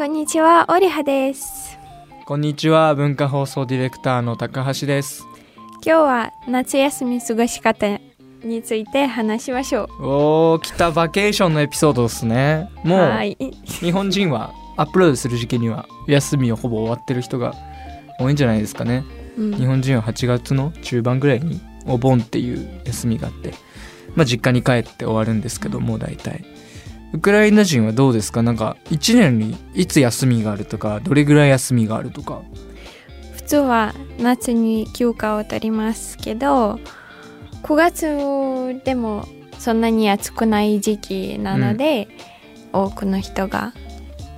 こんにちは、オリハです。こんにちは文化放送ディレクターの高橋です今日は夏休み過ごし方について話しましょう。おー来たバケーションのエピソードですねもうはい。日本人はアップロードする時期には休みをほぼ終わってる人が多いんじゃないですかねうん日本人は8月の中盤ぐらいにお盆っていう休みがあってまあ実家に帰って終わるんですけどもう大体ウクライナ人はどうですか？なんか1年にいつ休みがあるとかどれぐらい休みがあるとか。普通は夏に休暇を取りますけど、9月でもそんなに暑くない時期なので、多くの人が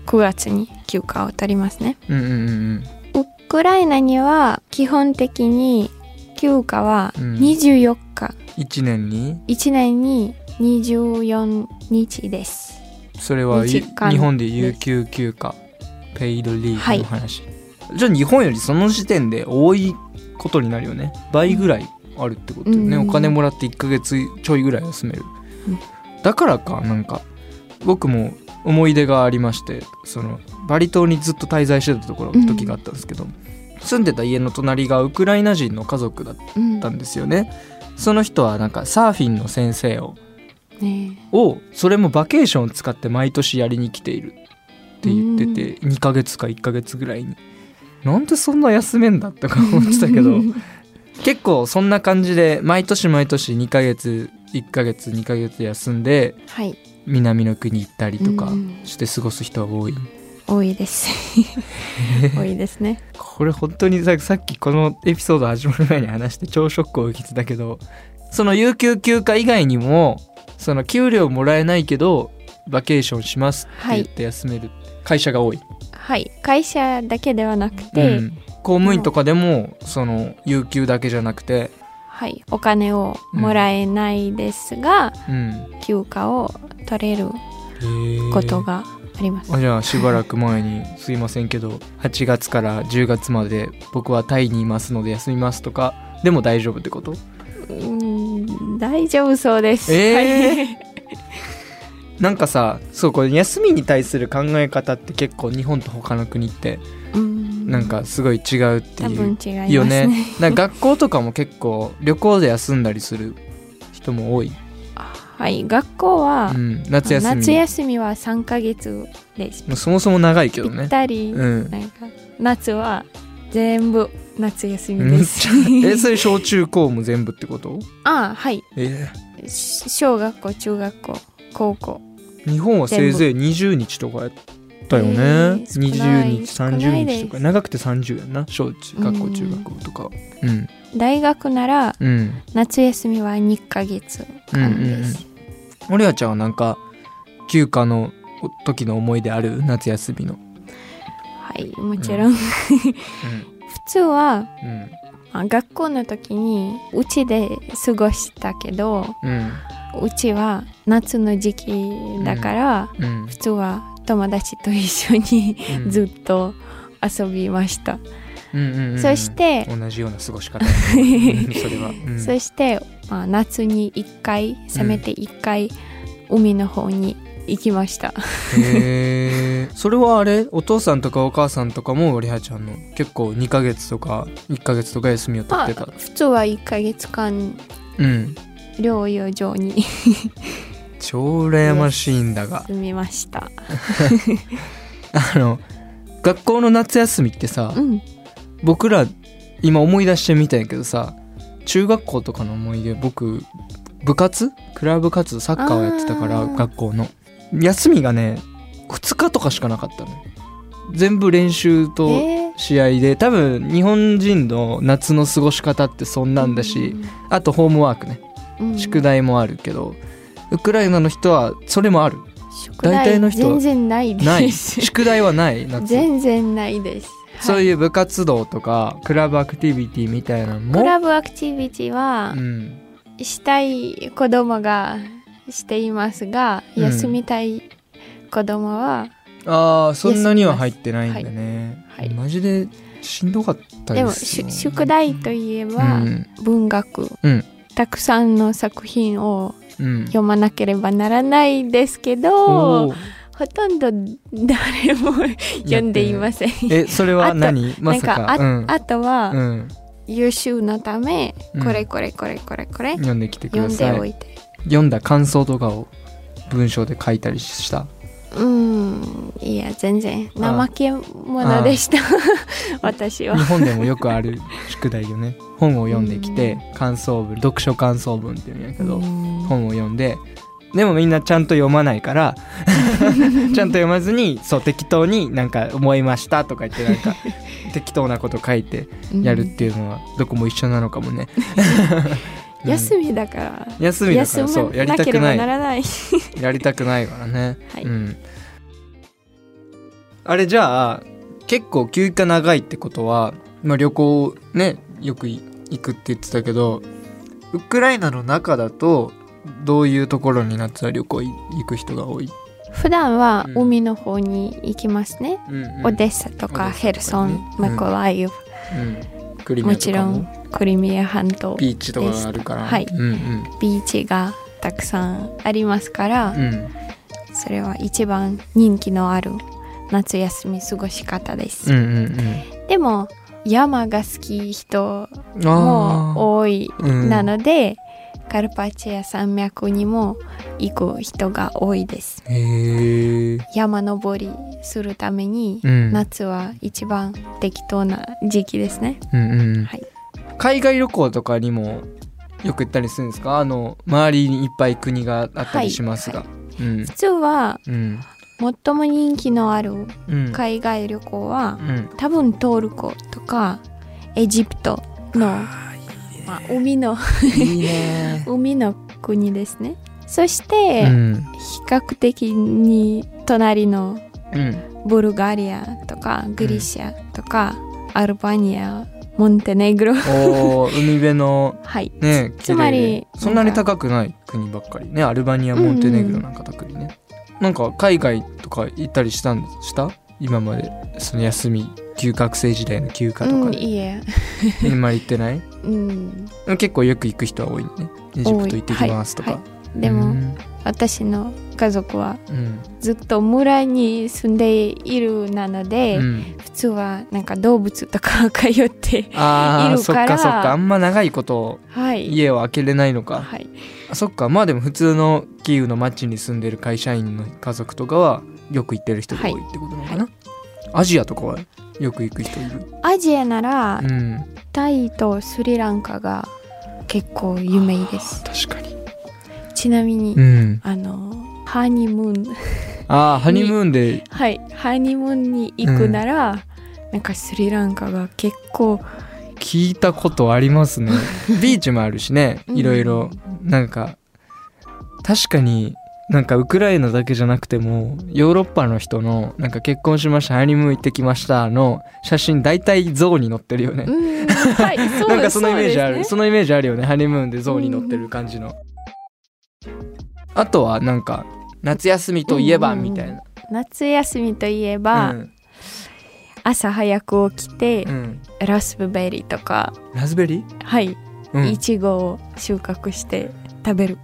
9月に休暇を取りますね。うんうんうんウクライナには基本的に休暇はうん。24日、1年に？1年に24日です。それは日本で有給休暇ペイドリーはい。グの話、じゃあ日本よりその時点で多いことになるよね。倍ぐらいあるってことよね、うん。お金もらって1ヶ月ちょいぐらい休める、うん。だからかなんか僕も思い出がありましてそのバリ島にずっと滞在してたところうん。時があったんですけど、住んでた家の隣がウクライナ人の家族だっうんたんですよね。その人はなんかサーフィンの先生をねをそれもバケーションを使って毎年やりに来ているって言ってて2ヶ月か1ヶ月ぐらいになんでそんな休めんだとか思ってたけど結構そんな感じで毎年毎年2ヶ月1ヶ月2ヶ月休んではい。南の国行ったりとかうんして過ごす人が多い多いです。多いですね。これ本当にささっきこのエピソード始まる前に話して超ショックを受けてたけどその有給休暇以外にもその給料もらえないけどバケーションしますって言って休める会社が多い、はい。会社だけではなくて、うん。公務員とかでもその有給だけじゃなくて、はい。お金をもらえないですが、うん、休暇を取れることがあります。あじゃあしばらく前に「すいませんけど8月から10月まで僕はタイにいますので休みます」とかでも大丈夫ってこと？うん大丈夫そうです。えーはい なんかさそうこれ休みに対する考え方って結構日本と他の国ってうんなんかすごい違うって多いう分違いますね。よね。なんか学校とかも結構旅行で休んだりする人も多い、はい。学校はう、ん、夏休み夏休みは3ヶ月です。そもそも長いけどぴっねたり、うんなんか夏は全部夏休みです。えそれ小中高も全部ってこと？あはい。えし小学校、中学校、高校。ー日本はせいぜい20日とかやったよね、えー少ない20日少ないです。30日とか。長くて30やんな小中学校うん中学校とか。うん。大学ならうん。夏休みは2ヶ月間です。オリアちゃんはなんか休暇の時の思い出ある？夏休みのはい、もちろん。普通はうん。あ学校の時にうちで過ごしたけど、うん。うちは夏の時期だから、うん。普通は友達と一緒にうん。ずっと遊びました。うんうんうんそして、同じような過ごし方。うんそれは、うん。そして、まあ、夏に1回せめて1回、海の方に行きました。へえそれはあれ？お父さんとかお母さんとかもオリハちゃんの結構2ヶ月とか1ヶ月とか休みを取あってた？普通は1ヶ月間うん。療養所に。超羨ましいんだが。住みました。あの学校の夏休みってさうん。僕ら今思い出してみたんやけどさ中学校とかの思い出僕部活？クラブ活？動サッカーをやってたから学校の休みがね2日とかしかなかったのよ。全部練習とえ試合で多分日本人の夏の過ごし方ってそんなんだし、あとホームワークね。うん。宿題もあるけど、ウクライナの人はそれもある。宿題大体の人は全然ないです。ない。宿題はない 夏。全然ないです。そういう部活動とかクラブアクティビティみたいなのもクラブアクティビティはうん、したい子供がしていますが、うん。休みたい子供はああそんなには入ってないんだね、はい。はい。マジでしんどかったでもですよし宿題といえば、うん。文学、うん。たくさんの作品をうん読まなければならないですけおどー。ほとんど誰も読んでいません。えそれは何？まさなんかあ,、かうん。あとは、うん。優秀のため、うん。これこれこれこれこれ読んできてく読んでださいおいて。読んだ感想とかを文章で書いたりした？うん、いや全然怠け者でした。私は日。本でもよくある宿題よね本を読んできて感想文読書感想文っていうんやけど、うん本を読んででもみんなちゃんと読まないから ちゃんと読まずにそう適当になんか思いましたとか言ってなんか 適当なこと書いてやるっていうのはどこも一緒なのかもね。うん。休みだから。休みだからそうやりたくな休まなければないらない。やりたくないから ね、はい。うん、あれじゃあ結構休暇長いってことは、まあ、旅行ねよくい行くって言ってたけどウクライナの中だとどういうところに夏は旅行い行く人が多い、普段はうん。海の方に行きますね。うんうん。オデッサとかヘルソン、うん。マコライウ、うん、もちろんクリミア半島ビーチとかがあるから。はい。うんうん。ビーチがたくさんありますから、うん。それは一番人気のある夏休み過ごし方です。うんうんでも山が好き人も多いなので、カルパチア山脈にも行く人が多いです。山登りするために、うん。夏は一番適当な時期ですね。うんうん。はい海外旅行とかにもよく行ったりするんですか？あの周りにいっぱい国があったりしますが、はうん。普通はうん。最も人気のあるうん。海外旅行はうん。多分トルコとかエジプトの、まあ、海の 海の国ですね。そして、うん。比較的に隣のうん。ブルガリアとかグリシアとか、アルバニアモンテネグロ。おー海辺のはい。ねつまりそんなに高くない国ばっかりね。アルバニアモンテネグロなん。か特にね、なんか海外とか行ったりしたんした今まで。その休み休学生時代の休暇とうんかで、いいえ、あんまり行ってない？うん、結構よく行く人は多いね。エジプト行ってきますとか、多い。はい。でも、うん私の家族はうん。ずっと村に住んでいるなので、うん。普通はなんか動物とか通ってあーそっいるからかそっか。あんま長いことはい。家を開けれないのか、はい。あそっか。まあでも普通のキーウの町に住んでる会社員の家族とかはよく行ってる人が多いってことなのかな、アジアとかはよく行く人いる？アジアなら、うん。タイとスリランカが結構有名です。確かにちなみに、うん。あのハニムーン。ああハニムーンで。はい。ハニムーンに行くなら、なんかスリランカが結構聞いたことありますね。ビーチもあるしね。うん。いろいろ。なんか確かになんかウクライナだけじゃなくてもヨーロッパの人のなんか結婚しましたハニムーン行ってきましたの写真大体象に載ってるよね。うん。はい。なんかそのイメージある。そ,、ね。のイメージあるよね。ハニムーンで象に乗ってる感じの、あとはなんか夏休みといえばみたいな、夏休みといえば、うん。朝早く起きて、うん。ラスベベリーとか。ラズベリー、はい、うん。いちごを収穫して食べる。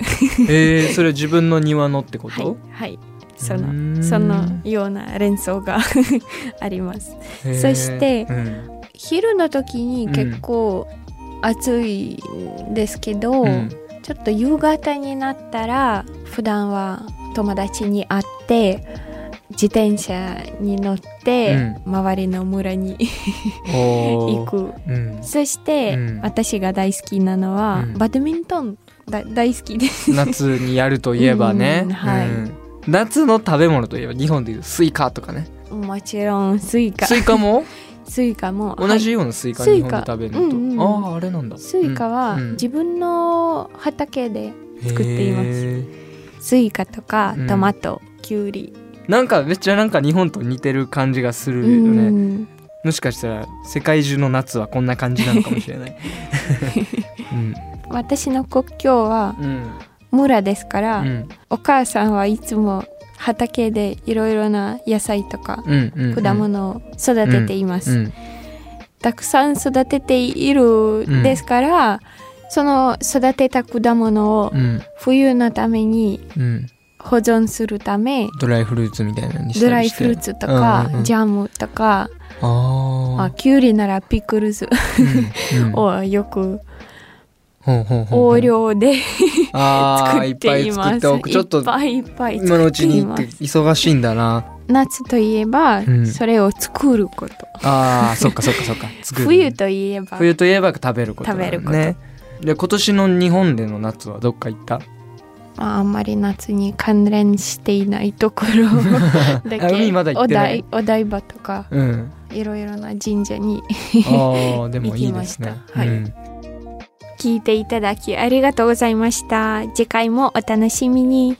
えー、それ自分の庭のってこと、はい。はい。そのそのような連想が あります。そしてうん。昼の時に結構暑いんですけど、うんちょっと夕方になったら普段は友達に会って自転車に乗って、周りの村に行く。うん、そして、うん。私が大好きなのは、うん。バドミントンだ大好きです。夏にやるといえばね、うんはい。うん。夏の食べ物といえば日本でいうスイカとかね。もちろんスイカ。スイカも？スイカも同じようなスイカはい日本で食べるのと、うんうんあああれなんだ。スイカはうん自分の畑で作っています。へー。スイカとかうん。トマト、キュウリ、なんかめっちゃなんか日本と似てる感じがするようね、ん。もしかしたら世界中の夏はこんな感じなのかもしれない、うん。私の故郷はうん。村ですから、うん。お母さんはいつも畑でいろいろな野菜とかうんうん果物を育てています、うんたくさん育てているですから、その育てた果物をうん。冬のためにうん。保存するためドライフルーツみたいなのにしドライフルーツとか、うんうんうん。ジャムとかああキュウリならピクルス をよくほうほうほうほう。大量で作っています。作っちょっといっぱい今のうちに。忙しいんだな。夏といえば、ん。それを作ること。あーそっかそっかそっか。冬といえば、冬といえば食べることだね。食べること。で今年の日本での夏はどっか行った？まあ、あんまり夏に関連していないところ。だあけ海まだお台お台場とかうん。いろいろな神社にああでもいいですね。行きました。はい。うん聞いていただきありがとうございました。次回もお楽しみに。